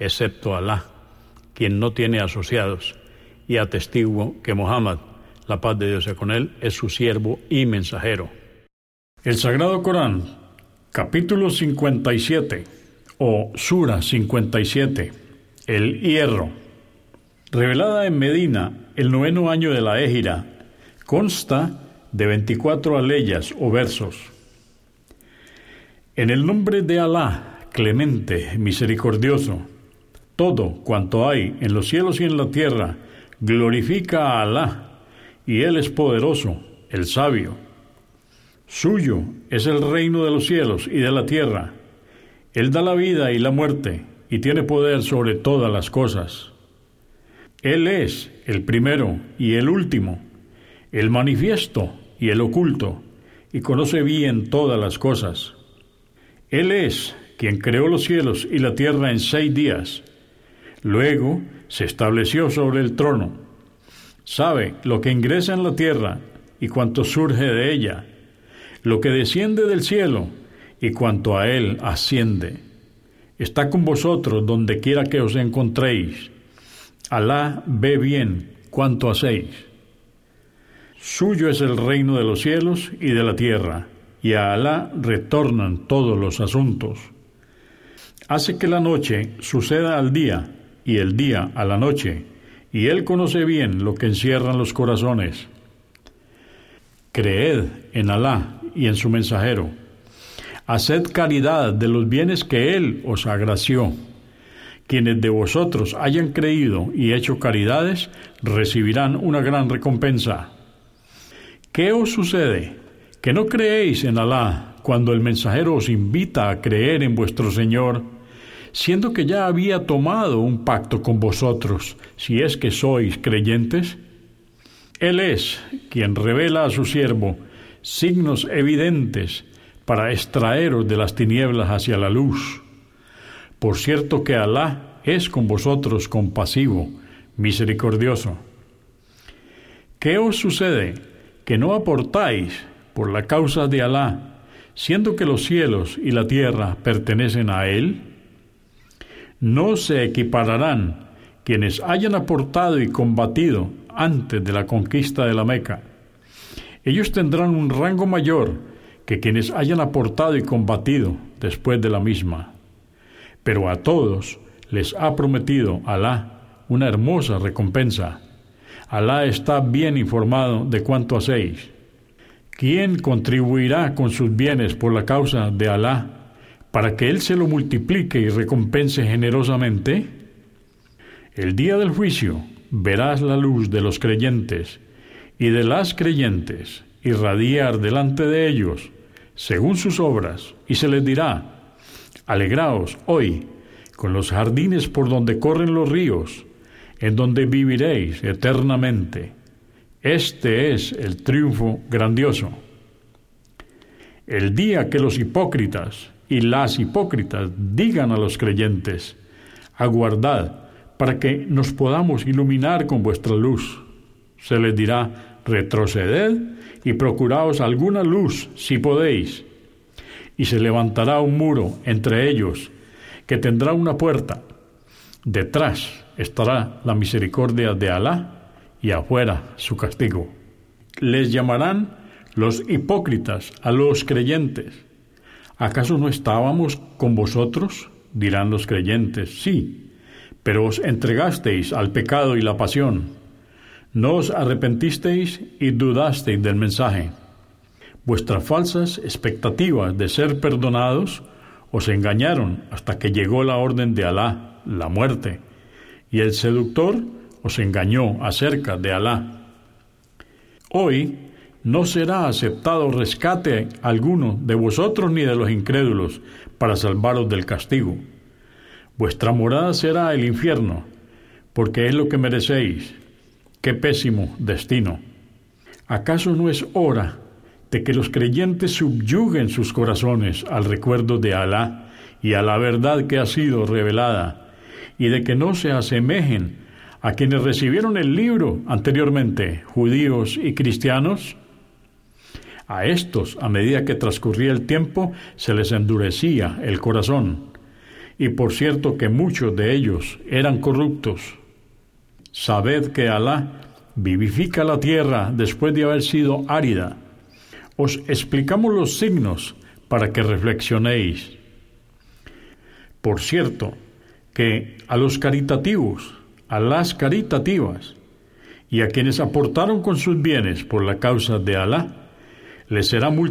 excepto Alá, quien no tiene asociados, y atestiguo que Mohammed, la paz de Dios sea con él, es su siervo y mensajero. El Sagrado Corán, capítulo 57, o Sura 57, el hierro, revelada en Medina el noveno año de la Égira, consta de 24 aleyas o versos. En el nombre de Alá, clemente, misericordioso, todo cuanto hay en los cielos y en la tierra glorifica a Alá, y Él es poderoso, el sabio. Suyo es el reino de los cielos y de la tierra. Él da la vida y la muerte, y tiene poder sobre todas las cosas. Él es el primero y el último, el manifiesto y el oculto, y conoce bien todas las cosas. Él es quien creó los cielos y la tierra en seis días, Luego se estableció sobre el trono. Sabe lo que ingresa en la tierra y cuanto surge de ella, lo que desciende del cielo y cuanto a él asciende. Está con vosotros donde quiera que os encontréis. Alá ve bien cuanto hacéis. Suyo es el reino de los cielos y de la tierra, y a Alá retornan todos los asuntos. Hace que la noche suceda al día y el día a la noche, y Él conoce bien lo que encierran los corazones. Creed en Alá y en su mensajero. Haced caridad de los bienes que Él os agració. Quienes de vosotros hayan creído y hecho caridades recibirán una gran recompensa. ¿Qué os sucede? Que no creéis en Alá cuando el mensajero os invita a creer en vuestro Señor siendo que ya había tomado un pacto con vosotros, si es que sois creyentes? Él es quien revela a su siervo signos evidentes para extraeros de las tinieblas hacia la luz. Por cierto que Alá es con vosotros compasivo, misericordioso. ¿Qué os sucede? Que no aportáis por la causa de Alá, siendo que los cielos y la tierra pertenecen a Él? No se equipararán quienes hayan aportado y combatido antes de la conquista de la Meca. Ellos tendrán un rango mayor que quienes hayan aportado y combatido después de la misma. Pero a todos les ha prometido Alá una hermosa recompensa. Alá está bien informado de cuánto hacéis. ¿Quién contribuirá con sus bienes por la causa de Alá para que Él se lo multiplique y recompense generosamente? El día del juicio verás la luz de los creyentes y de las creyentes irradiar delante de ellos según sus obras, y se les dirá, alegraos hoy con los jardines por donde corren los ríos, en donde viviréis eternamente. Este es el triunfo grandioso. El día que los hipócritas y las hipócritas digan a los creyentes, aguardad para que nos podamos iluminar con vuestra luz. Se les dirá, retroceded y procuraos alguna luz si podéis. Y se levantará un muro entre ellos que tendrá una puerta. Detrás estará la misericordia de Alá y afuera su castigo. Les llamarán los hipócritas a los creyentes ¿Acaso no estábamos con vosotros? dirán los creyentes. Sí, pero os entregasteis al pecado y la pasión. No os arrepentisteis y dudasteis del mensaje. Vuestras falsas expectativas de ser perdonados os engañaron hasta que llegó la orden de Alá, la muerte, y el seductor os engañó acerca de Alá. Hoy no será aceptado rescate alguno de vosotros ni de los incrédulos para salvaros del castigo. Vuestra morada será el infierno, porque es lo que merecéis. Qué pésimo destino. ¿Acaso no es hora de que los creyentes subyuguen sus corazones al recuerdo de Alá y a la verdad que ha sido revelada, y de que no se asemejen a quienes recibieron el libro anteriormente, judíos y cristianos? A estos, a medida que transcurría el tiempo, se les endurecía el corazón, y por cierto que muchos de ellos eran corruptos. Sabed que Alá vivifica la tierra después de haber sido árida. Os explicamos los signos para que reflexionéis. Por cierto, que a los caritativos, a las caritativas y a quienes aportaron con sus bienes por la causa de Alá, les será multiplicado